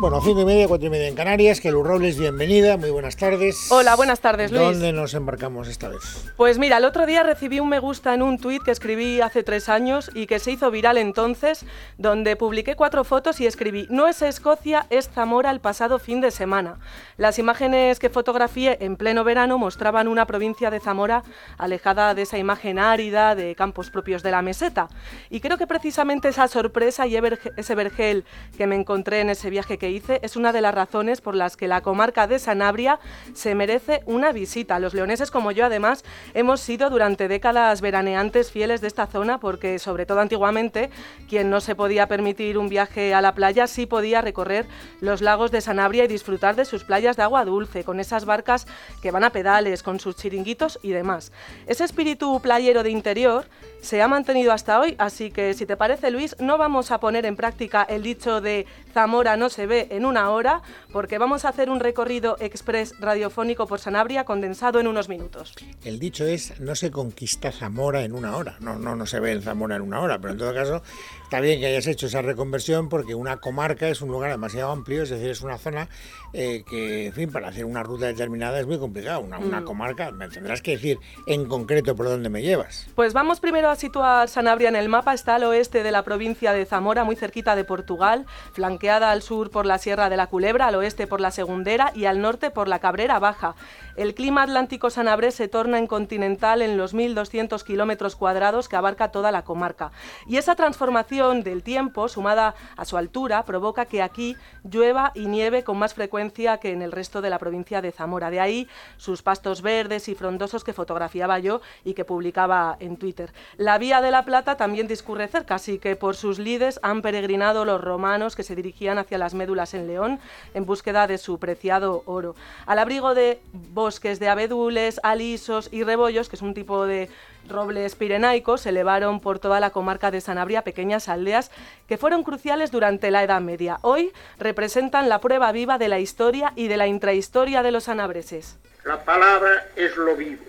Bueno, cinco y media, cuatro y media en Canarias. Que Luz Robles, bienvenida, muy buenas tardes. Hola, buenas tardes, Luis. ¿Dónde nos embarcamos esta vez? Pues mira, el otro día recibí un me gusta en un tuit que escribí hace tres años y que se hizo viral entonces, donde publiqué cuatro fotos y escribí: No es Escocia, es Zamora el pasado fin de semana. Las imágenes que fotografié en pleno verano mostraban una provincia de Zamora alejada de esa imagen árida de campos propios de la meseta. Y creo que precisamente esa sorpresa y ese vergel que me encontré en ese viaje que hice es una de las razones por las que la comarca de Sanabria se merece una visita. Los leoneses como yo además hemos sido durante décadas veraneantes fieles de esta zona porque sobre todo antiguamente quien no se podía permitir un viaje a la playa sí podía recorrer los lagos de Sanabria y disfrutar de sus playas de agua dulce con esas barcas que van a pedales con sus chiringuitos y demás. Ese espíritu playero de interior se ha mantenido hasta hoy, así que si te parece Luis, no vamos a poner en práctica el dicho de Zamora no se ve en una hora, porque vamos a hacer un recorrido express radiofónico por Sanabria condensado en unos minutos. El dicho es no se conquista Zamora en una hora, no, no, no se ve en Zamora en una hora, pero en todo caso está bien que hayas hecho esa reconversión porque una comarca es un lugar demasiado amplio, es decir, es una zona eh, que, en fin, para hacer una ruta determinada es muy complicado. Una, una mm. comarca, me tendrás que decir en concreto por dónde me llevas. Pues vamos primero a situar Sanabria en el mapa. Está al oeste de la provincia de Zamora, muy cerquita de Portugal, flanqueada al sur por la Sierra de la Culebra, al oeste por la Segundera y al norte por la Cabrera Baja. El clima atlántico sanabrés se torna en continental en los 1.200 kilómetros cuadrados que abarca toda la comarca. Y esa transformación del tiempo, sumada a su altura, provoca que aquí llueva y nieve con más frecuencia que en el resto de la provincia de Zamora. De ahí sus pastos verdes y frondosos que fotografiaba yo y que publicaba en Twitter. La Vía de la Plata también discurre cerca, así que por sus lides han peregrinado los romanos que se dirigían hacia las médulas en León en búsqueda de su preciado oro. Al abrigo de bosques de abedules, alisos y rebollos, que es un tipo de robles pirenaicos, se elevaron por toda la comarca de Sanabria pequeñas aldeas que fueron cruciales durante la Edad Media. Hoy representan la prueba viva de la historia y de la intrahistoria de los sanabreses. La palabra es lo vivo,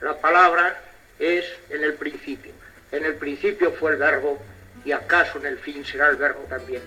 la palabra es en el principio. En el principio fue el verbo y acaso en el fin será el verbo también.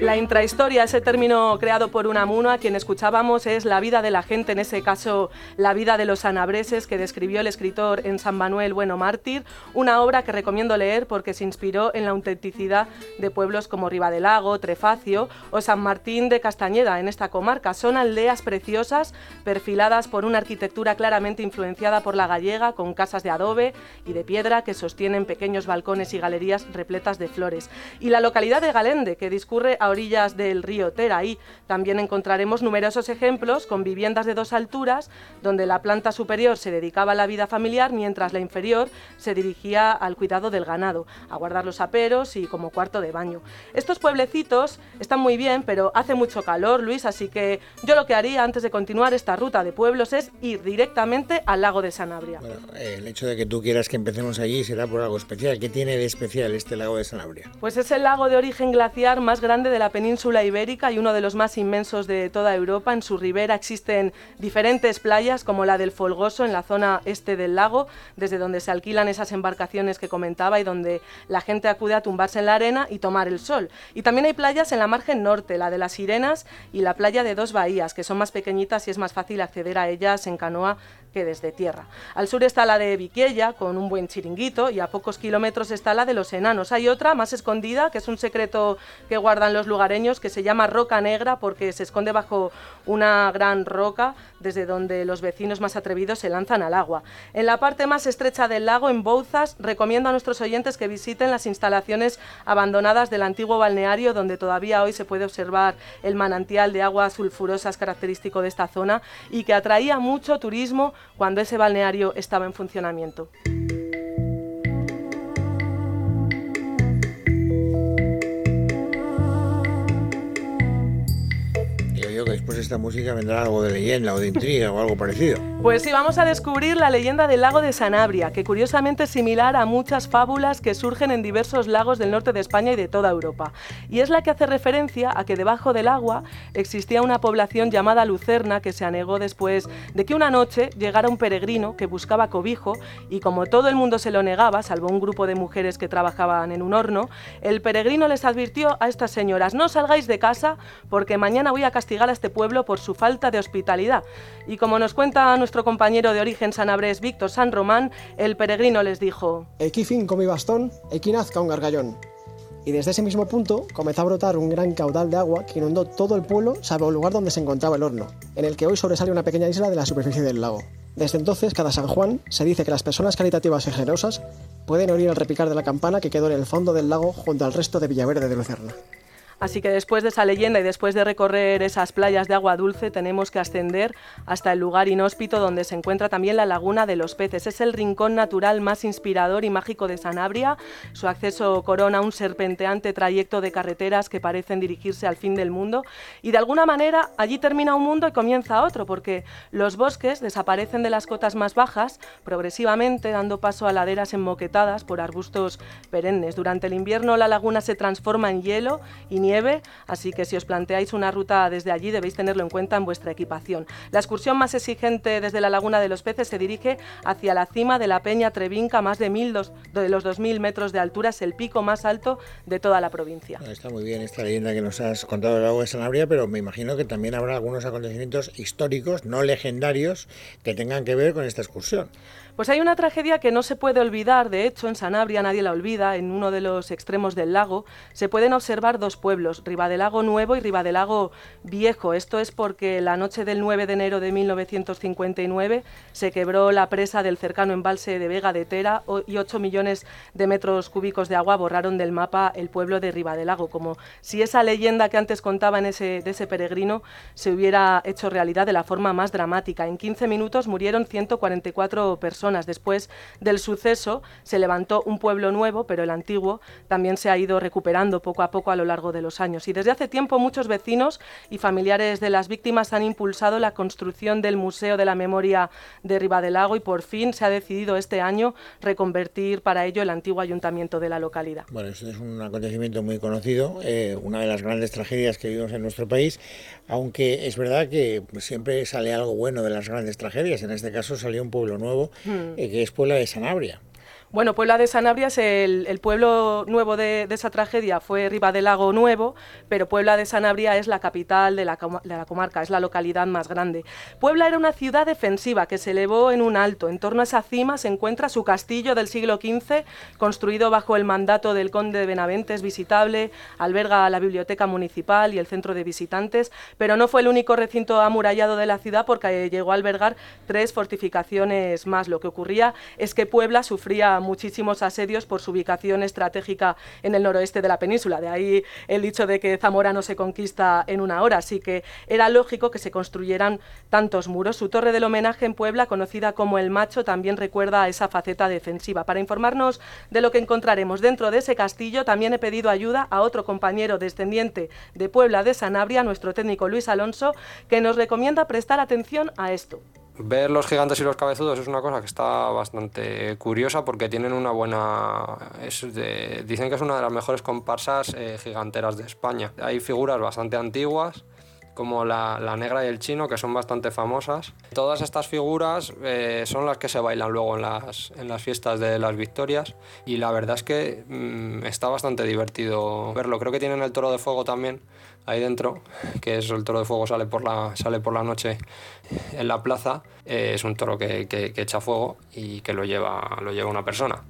La intrahistoria, ese término creado por Unamuno, a quien escuchábamos, es la vida de la gente, en ese caso la vida de los anabreses que describió el escritor en San Manuel Bueno Mártir, una obra que recomiendo leer porque se inspiró en la autenticidad de pueblos como Lago, Trefacio o San Martín de Castañeda, en esta comarca. Son aldeas preciosas, perfiladas por una arquitectura claramente influenciada por la gallega, con casas de adobe y de piedra que sostienen pequeños balcones y galerías repletas de flores. Y la localidad de Galende, que discurre a orillas del río Teraí. También encontraremos numerosos ejemplos con viviendas de dos alturas, donde la planta superior se dedicaba a la vida familiar, mientras la inferior se dirigía al cuidado del ganado, a guardar los aperos y como cuarto de baño. Estos pueblecitos están muy bien, pero hace mucho calor, Luis, así que yo lo que haría antes de continuar esta ruta de pueblos es ir directamente al lago de Sanabria. el hecho de que tú quieras que empecemos allí será por algo especial. ¿Qué tiene de especial este lago de Sanabria? Pues es el lago de origen glaciar más grande de la península ibérica y uno de los más inmensos de toda Europa. En su ribera existen diferentes playas como la del Folgoso en la zona este del lago, desde donde se alquilan esas embarcaciones que comentaba y donde la gente acude a tumbarse en la arena y tomar el sol. Y también hay playas en la margen norte, la de las Sirenas y la playa de Dos Bahías, que son más pequeñitas y es más fácil acceder a ellas en canoa que desde tierra. Al sur está la de Viquiella, con un buen chiringuito, y a pocos kilómetros está la de los enanos. Hay otra más escondida, que es un secreto que guardan los lugareños, que se llama Roca Negra, porque se esconde bajo una gran roca, desde donde los vecinos más atrevidos se lanzan al agua. En la parte más estrecha del lago, en Bouzas, recomiendo a nuestros oyentes que visiten las instalaciones abandonadas del antiguo balneario, donde todavía hoy se puede observar el manantial de aguas sulfurosas característico de esta zona y que atraía mucho turismo cuando ese balneario estaba en funcionamiento. Después de esta música vendrá algo de leyenda o de intriga o algo parecido. Pues sí, vamos a descubrir la leyenda del lago de Sanabria, que curiosamente es similar a muchas fábulas que surgen en diversos lagos del norte de España y de toda Europa. Y es la que hace referencia a que debajo del agua existía una población llamada Lucerna que se anegó después de que una noche llegara un peregrino que buscaba cobijo y como todo el mundo se lo negaba, salvo un grupo de mujeres que trabajaban en un horno, el peregrino les advirtió a estas señoras, no salgáis de casa porque mañana voy a castigar a este pueblo por su falta de hospitalidad. Y como nos cuenta nuestro compañero de origen sanabrés Víctor San Román, el peregrino les dijo: Equifin con mi bastón, equinazca un gargallón. Y desde ese mismo punto comenzó a brotar un gran caudal de agua que inundó todo el pueblo, salvo el lugar donde se encontraba el horno, en el que hoy sobresale una pequeña isla de la superficie del lago. Desde entonces, cada San Juan se dice que las personas caritativas y generosas pueden oír el repicar de la campana que quedó en el fondo del lago junto al resto de Villaverde de Lucerna. Así que después de esa leyenda y después de recorrer esas playas de agua dulce, tenemos que ascender hasta el lugar inhóspito donde se encuentra también la Laguna de los Peces. Es el rincón natural más inspirador y mágico de Sanabria. Su acceso corona un serpenteante trayecto de carreteras que parecen dirigirse al fin del mundo. Y de alguna manera allí termina un mundo y comienza otro, porque los bosques desaparecen de las cotas más bajas, progresivamente dando paso a laderas enmoquetadas por arbustos perennes. Durante el invierno la laguna se transforma en hielo y nieve, así que si os planteáis una ruta desde allí debéis tenerlo en cuenta en vuestra equipación. La excursión más exigente desde la Laguna de los Peces se dirige hacia la cima de la Peña Trevinca, más de, mil dos, de los 2.000 metros de altura, es el pico más alto de toda la provincia. Está muy bien esta leyenda que nos has contado del lago de Sanabria, pero me imagino que también habrá algunos acontecimientos históricos, no legendarios, que tengan que ver con esta excursión. Pues hay una tragedia que no se puede olvidar, de hecho en Sanabria nadie la olvida, en uno de los extremos del lago se pueden observar dos pueblos, Ribadelago Nuevo y Ribadelago Viejo. Esto es porque la noche del 9 de enero de 1959 se quebró la presa del cercano embalse de Vega de Tera y 8 millones de metros cúbicos de agua borraron del mapa el pueblo de Ribadelago, como si esa leyenda que antes contaba en ese, de ese peregrino se hubiera hecho realidad de la forma más dramática. En 15 minutos murieron 144 personas Después del suceso se levantó un pueblo nuevo, pero el antiguo también se ha ido recuperando poco a poco a lo largo de los años. Y desde hace tiempo muchos vecinos y familiares de las víctimas han impulsado la construcción del Museo de la Memoria de Ribadelago y por fin se ha decidido este año reconvertir para ello el antiguo ayuntamiento de la localidad. Bueno, eso es un acontecimiento muy conocido, eh, una de las grandes tragedias que vivimos en nuestro país, aunque es verdad que siempre sale algo bueno de las grandes tragedias. En este caso salió un pueblo nuevo eh, que es Puebla de Sanabria. Bueno, Puebla de Sanabria es el, pueblo nuevo de, esa tragedia, fue Riva del Lago Nuevo, pero Puebla de Sanabria es la capital de la, comarca, es la localidad más grande. Puebla era una ciudad defensiva que se elevó en un alto. En torno a esa cima se encuentra su castillo del siglo XV, construido bajo el mandato del conde de Benaventes, visitable, alberga la biblioteca municipal y el centro de visitantes, pero no fue el único recinto amurallado de la ciudad porque llegó a albergar tres fortificaciones más. Lo que ocurría es que Puebla sufría muchísimos asedios por su ubicación estratégica en el noroeste de la península. De ahí el dicho de que Zamora no se conquista en una hora. Así que era lógico que se construyeran tantos muros. Su torre del homenaje en Puebla, conocida como El Macho, también recuerda a esa faceta defensiva. Para informarnos de lo que encontraremos dentro de ese castillo, también he pedido ayuda a otro compañero descendiente de Puebla de Sanabria, nuestro técnico Luis Alonso, que nos recomienda prestar atención a esto. Ver los gigantes y los cabezudos es una cosa que está bastante curiosa porque tienen una buena... dicen que es una de las mejores comparsas eh, giganteras de España. Hay figuras bastante antiguas como la, negra y el chino, que son bastante famosas. Todas estas figuras eh, son las que se bailan luego en las, en las fiestas de las victorias y la verdad es que mm, está bastante divertido verlo. Creo que tienen el toro de fuego también ahí dentro, que es el toro de fuego sale por la, sale por la noche en la plaza. Eh, es un toro que, que, que, echa fuego y que lo lleva, lo lleva una persona.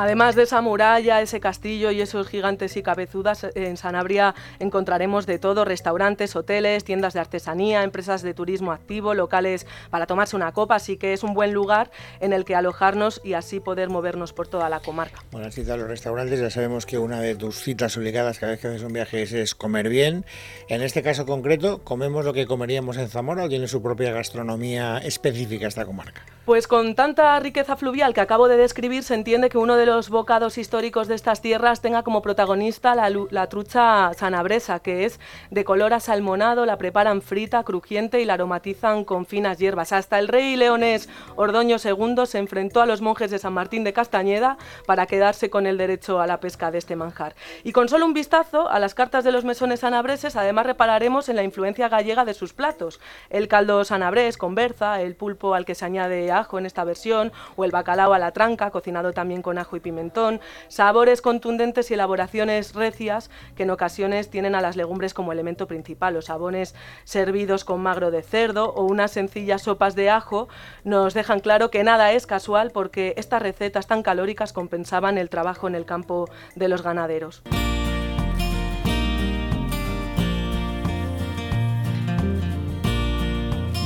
Además de esa muralla, ese castillo y esos gigantes y cabezudas, en Sanabria encontraremos de todo, restaurantes, hoteles, tiendas de artesanía, empresas de turismo activo, locales para tomarse una copa, así que es un buen lugar en el que alojarnos y así poder movernos por toda la comarca. Bueno, así los restaurantes, ya sabemos que una de tus citas obligadas cada vez que haces un viaje es, comer bien. En este caso concreto, ¿comemos lo que comeríamos en Zamora o tiene su propia gastronomía específica esta comarca? Pues con tanta riqueza fluvial que acabo de describir, se entiende que uno de los bocados históricos de estas tierras tenga como protagonista la, trucha sanabresa, que es de color asalmonado, la preparan frita, crujiente y la aromatizan con finas hierbas. Hasta el rey leonés Ordoño II se enfrentó a los monjes de San Martín de Castañeda para quedarse con el derecho a la pesca de este manjar. Y con solo un vistazo a las cartas de los mesones sanabreses, además repararemos en la influencia gallega de sus platos. El caldo sanabrés con berza, el pulpo al que se añade ajo en esta versión, o el bacalao a la tranca, cocinado también con ajo y pimentón, sabores contundentes y elaboraciones recias que en ocasiones tienen a las legumbres como elemento principal, los sabones servidos con magro de cerdo o unas sencillas sopas de ajo nos dejan claro que nada es casual porque estas recetas tan calóricas compensaban el trabajo en el campo de los ganaderos.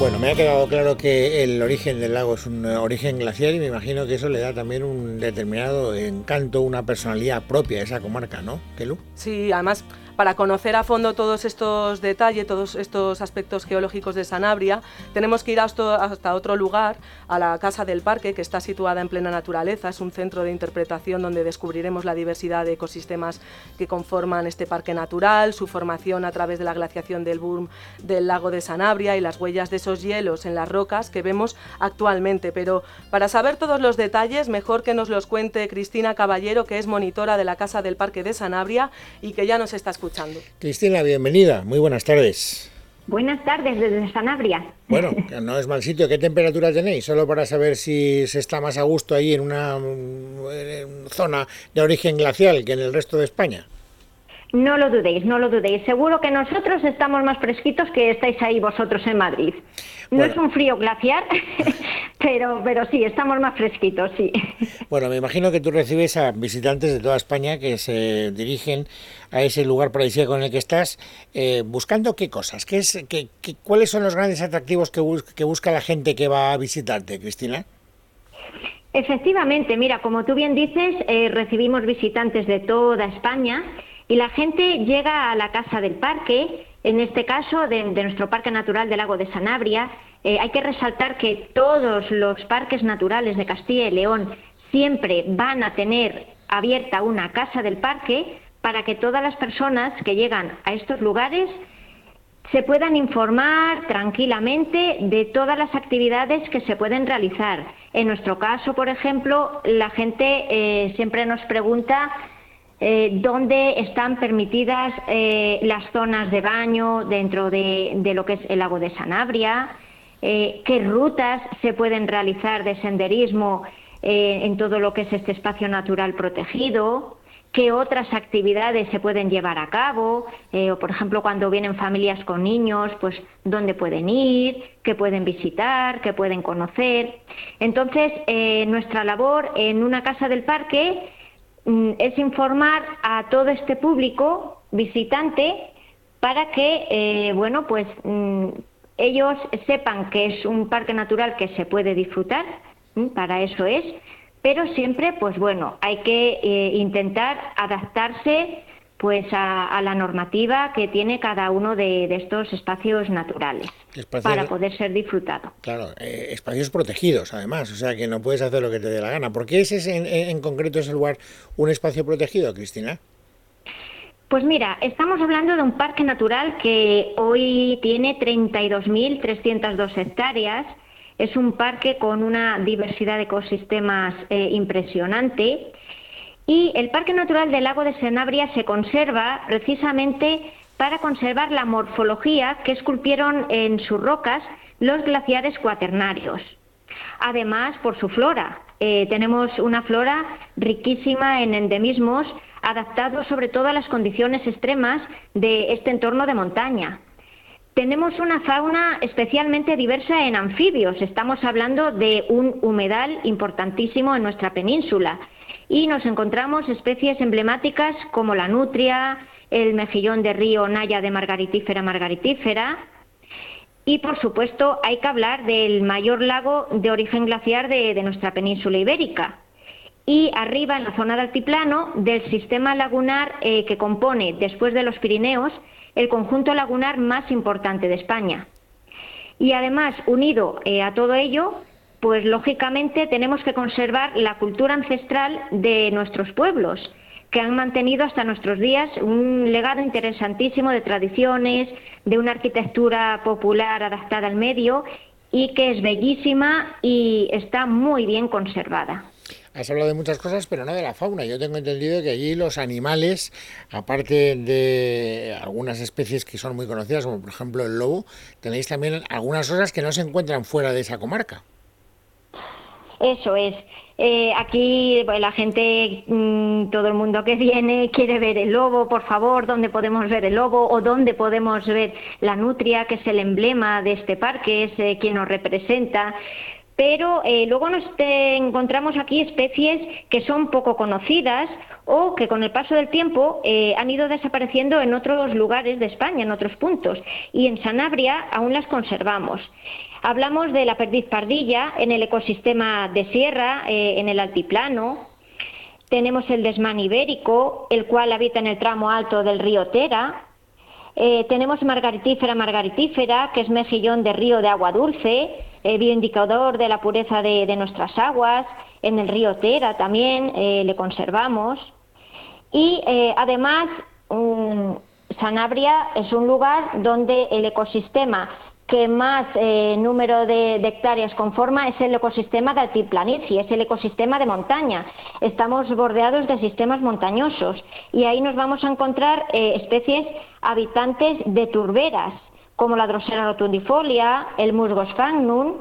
Bueno, me ha quedado claro que el origen del lago es un origen glacial y me imagino que eso le da también un determinado encanto, una personalidad propia a esa comarca, ¿no, Kelu? Sí, además para conocer a fondo todos estos detalles, todos estos aspectos geológicos de Sanabria, tenemos que ir hasta, otro lugar, a la Casa del Parque, que está situada en plena naturaleza. Es un centro de interpretación donde descubriremos la diversidad de ecosistemas que conforman este parque natural, su formación a través de la glaciación del boom del lago de Sanabria y las huellas de esos hielos en las rocas que vemos actualmente. Pero para saber todos los detalles, mejor que nos los cuente Cristina Caballero, que es monitora de la Casa del Parque de Sanabria y que ya nos está. Cristina, bienvenida. Muy buenas tardes. Buenas tardes desde Sanabria. Bueno, no es mal sitio. ¿Qué temperatura tenéis? Solo para saber si se está más a gusto ahí en una zona de origen glacial que en el resto de España. No lo dudéis, no lo dudéis. Seguro que nosotros estamos más fresquitos que estáis ahí vosotros en Madrid. No es un frío glaciar, pero, pero sí, estamos más fresquitos, sí. Bueno, me imagino que tú recibes a visitantes de toda España que se dirigen a ese lugar paradisíaco en el que estás, eh, buscando qué cosas, ¿Qué es, qué, cuáles son los grandes atractivos que, que busca la gente que va a visitarte, Cristina. Efectivamente, mira, como tú bien dices, eh, recibimos visitantes de toda España y la gente llega a la Casa del Parque, en este caso de, nuestro Parque Natural del Lago de Sanabria. Eh, hay que resaltar que todos los parques naturales de Castilla y León siempre van a tener abierta una Casa del Parque para que todas las personas que llegan a estos lugares se puedan informar tranquilamente de todas las actividades que se pueden realizar. En nuestro caso, por ejemplo, la gente eh, siempre nos pregunta eh, dónde están permitidas las zonas de baño dentro de, lo que es el lago de Sanabria, eh, qué rutas se pueden realizar de senderismo en todo lo que es este espacio natural protegido, qué otras actividades se pueden llevar a cabo, o por ejemplo cuando vienen familias con niños, pues dónde pueden ir, qué pueden visitar, qué pueden conocer. Entonces, nuestra labor en una casa del parque Mm, es informar a todo este público visitante para que, eh, bueno, pues mm, ellos sepan que es un parque natural que se puede disfrutar, para eso es, pero siempre, pues bueno, hay que eh, intentar adaptarse pues a, la normativa que tiene cada uno de, estos espacios naturales para poder ser disfrutado. Claro, eh, espacios protegidos además, o sea que no puedes hacer lo que te dé la gana. ¿Por qué es ese, en, concreto ese lugar un espacio protegido, Cristina? Pues mira, estamos hablando de un parque natural que hoy tiene 32.302 hectáreas. Es un parque con una diversidad de ecosistemas eh, impresionante y el Parque Natural del Lago de Sanabria se conserva precisamente para conservar la morfología que esculpieron en sus rocas los glaciares cuaternarios. Además, por su flora. Eh, tenemos una flora riquísima en endemismos, adaptados sobre todo a las condiciones extremas de este entorno de montaña. Tenemos una fauna especialmente diversa en anfibios. Estamos hablando de un humedal importantísimo en nuestra península y nos encontramos especies emblemáticas como la nutria, el mejillón de río Naya de margaritífera margaritífera y por supuesto hay que hablar del mayor lago de origen glaciar de, nuestra península ibérica y arriba en la zona de altiplano del sistema lagunar eh, que compone después de los Pirineos el conjunto lagunar más importante de España. Y además, unido eh, a todo ello, pues lógicamente tenemos que conservar la cultura ancestral de nuestros pueblos que han mantenido hasta nuestros días un legado interesantísimo de tradiciones, de una arquitectura popular adaptada al medio y que es bellísima y está muy bien conservada. Has hablado de muchas cosas, pero no de la fauna. Yo tengo entendido que allí los animales, aparte de algunas especies que son muy conocidas, como por ejemplo el lobo, tenéis también algunas cosas que no se encuentran fuera de esa comarca. Eso es. Eh, aquí pues, la gente, mm, todo el mundo que viene quiere ver el lobo, por favor, ¿dónde podemos ver el lobo? ¿O dónde podemos ver la nutria, que es el emblema de este parque, es eh, quien nos representa? Pero eh, luego nos encontramos aquí especies que son poco conocidas o que con el paso del tiempo han ido desapareciendo en otros lugares de España, en otros puntos. Y en Sanabria aún las conservamos. Hablamos de la perdiz pardilla en el ecosistema de sierra, eh, en el altiplano. Tenemos el desmán ibérico, el cual habita en el tramo alto del río Tera. Eh, tenemos margaritífera margaritífera, que es mejillón de río de agua dulce, eh, bioindicador de la pureza de, nuestras aguas. En el río Tera también le conservamos. Y además, mm, Sanabria es un lugar donde el ecosistema que más eh, número de, hectáreas conforma es el ecosistema de altiplanicie, es el ecosistema de montaña. Estamos bordeados de sistemas montañosos y ahí nos vamos a encontrar eh, especies habitantes de turberas, como la Drosera rotundifolia, el Musgo sphagnum,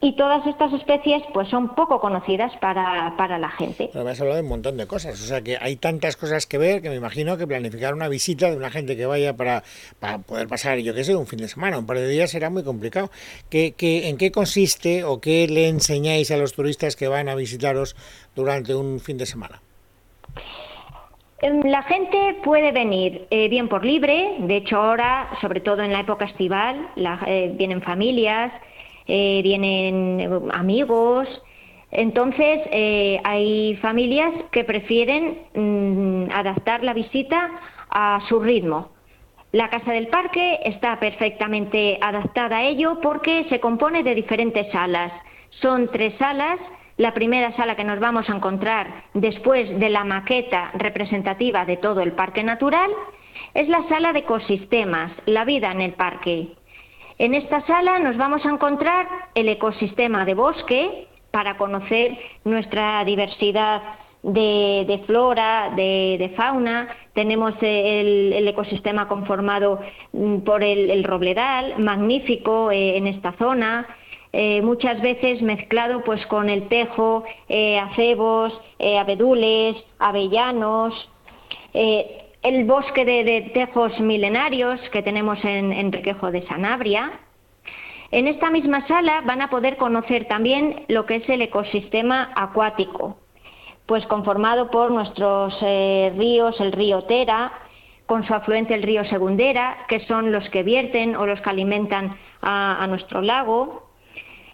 y todas estas especies pues son poco conocidas para, para la gente. Pero me has hablado de un montón de cosas, o sea que hay tantas cosas que ver que me imagino que planificar una visita de una gente que vaya para, para poder pasar, yo qué sé, un fin de semana, un par de días será muy complicado. ¿Qué, qué, en qué consiste o qué le enseñáis a los turistas que van a visitaros durante un fin de semana? Em, la gente puede venir eh, bien por libre, de hecho ahora, sobre todo en la época estival, eh, vienen familias, eh, vienen amigos. Entonces, eh, hay familias que prefieren mm, adaptar la visita a su ritmo. La casa del parque está perfectamente adaptada a ello porque se compone de diferentes salas. Son tres salas. La primera sala que nos vamos a encontrar después de la maqueta representativa de todo el parque natural es la sala de ecosistemas, la vida en el parque. En esta sala nos vamos a encontrar el ecosistema de bosque para conocer nuestra diversidad de, flora, de, fauna. Tenemos el, ecosistema conformado mm, por el, robledal, magnífico eh, en esta zona. Eh, muchas veces mezclado pues con el tejo, eh, acebos, abedules, avellanos el bosque de, tejos milenarios que tenemos en, en Requejo de Sanabria. En esta misma sala van a poder conocer también lo que es el ecosistema acuático, pues conformado por nuestros eh, ríos, el río Tera, con su afluente el río Segundera, que son los que vierten o los que alimentan a, nuestro lago.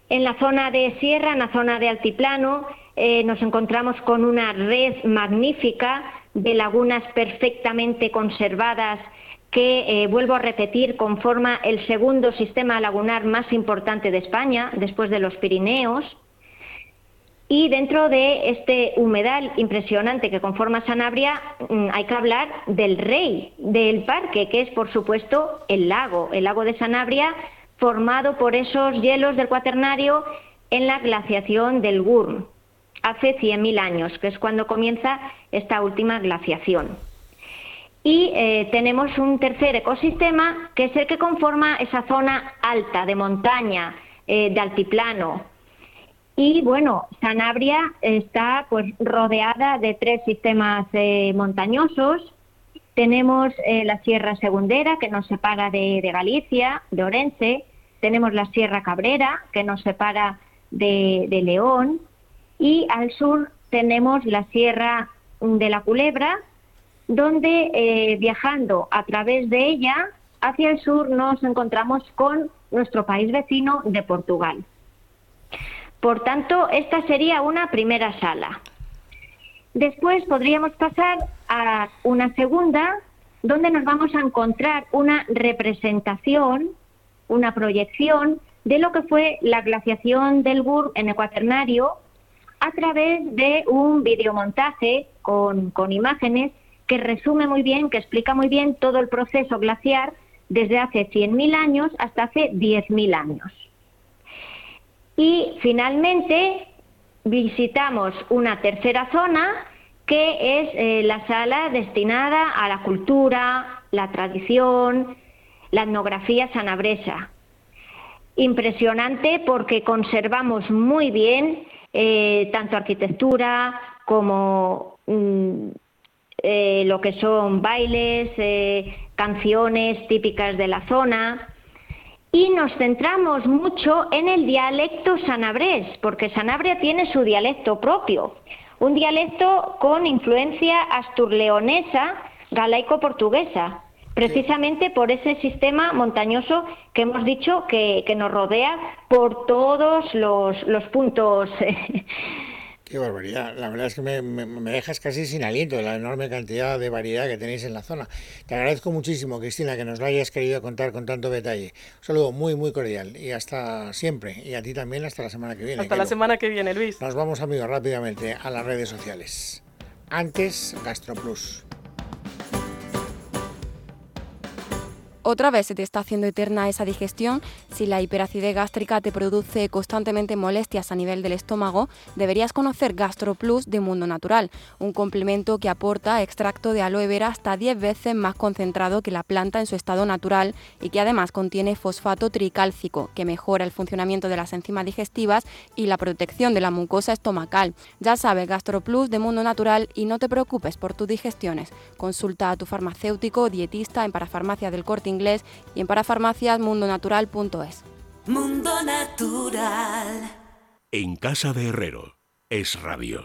En la zona de sierra, en la zona de altiplano, eh, nos encontramos con una red magnífica de lagunas perfectamente conservadas que, eh, vuelvo a repetir, conforma el segundo sistema lagunar más importante de España, después de los Pirineos. Y dentro de este humedal impresionante que conforma Sanabria, mm, hay que hablar del rey del parque, que es, por supuesto, el lago, el lago de Sanabria, formado por esos hielos del cuaternario en la glaciación del Gurm hace 100.000 años, que es cuando comienza esta última glaciación. Y eh, tenemos un tercer ecosistema, que es el que conforma esa zona alta de montaña, eh, de altiplano. Y bueno, Sanabria está pues rodeada de tres sistemas eh, montañosos. Tenemos la Sierra Segundera, que nos separa de, Galicia, de Orense. Tenemos la Sierra Cabrera, que nos separa de León y al sur tenemos la Sierra de la Culebra, donde eh, viajando a través de ella hacia el sur nos encontramos con nuestro país vecino de Portugal. Por tanto, esta sería una primera sala. Después podríamos pasar a una segunda, donde nos vamos a encontrar una representación, una proyección de lo que fue la glaciación del Gur en el Cuaternario a través de un videomontaje con, con imágenes que resume muy bien, que explica muy bien todo el proceso glaciar desde hace 100.000 años hasta hace 10.000 años. Y finalmente visitamos una tercera zona que es eh, la sala destinada a la cultura, la tradición, la etnografía sanabresa. Impresionante porque conservamos muy bien eh, tanto arquitectura como mm, eh, lo que son bailes, canciones típicas de la zona. Y nos centramos mucho en el dialecto sanabrés, porque Sanabria tiene su dialecto propio, un dialecto con influencia asturleonesa, galaico-portuguesa, precisamente por ese sistema montañoso que hemos dicho que, nos rodea por todos los, los puntos Qué barbaridad. La verdad es que me, dejas casi sin aliento de la enorme cantidad de variedad que tenéis en la zona. Te agradezco muchísimo, Cristina, que nos lo hayas querido contar con tanto detalle. Un saludo muy, muy cordial y hasta siempre. Y a ti también hasta la semana que viene. Hasta la semana que viene, Luis. Nos vamos, amigos, rápidamente a las redes sociales. Antes, GastroPlus. Otra vez se te está haciendo eterna esa digestión, si la hiperacidez gástrica te produce constantemente molestias a nivel del estómago, deberías conocer GastroPlus de Mundo Natural, un complemento que aporta extracto de aloe vera hasta 10 veces más concentrado que la planta en su estado natural y que además contiene fosfato tricálcico, que mejora el funcionamiento de las enzimas digestivas y la protección de la mucosa estomacal. Ya sabes, GastroPlus de Mundo Natural y no te preocupes por tus digestiones. Consulta a tu farmacéutico dietista en Parafarmacia del Corte Inglés y en parafarmacias mundonatural.es. Mundo Natural. En casa de Herrero es rabio.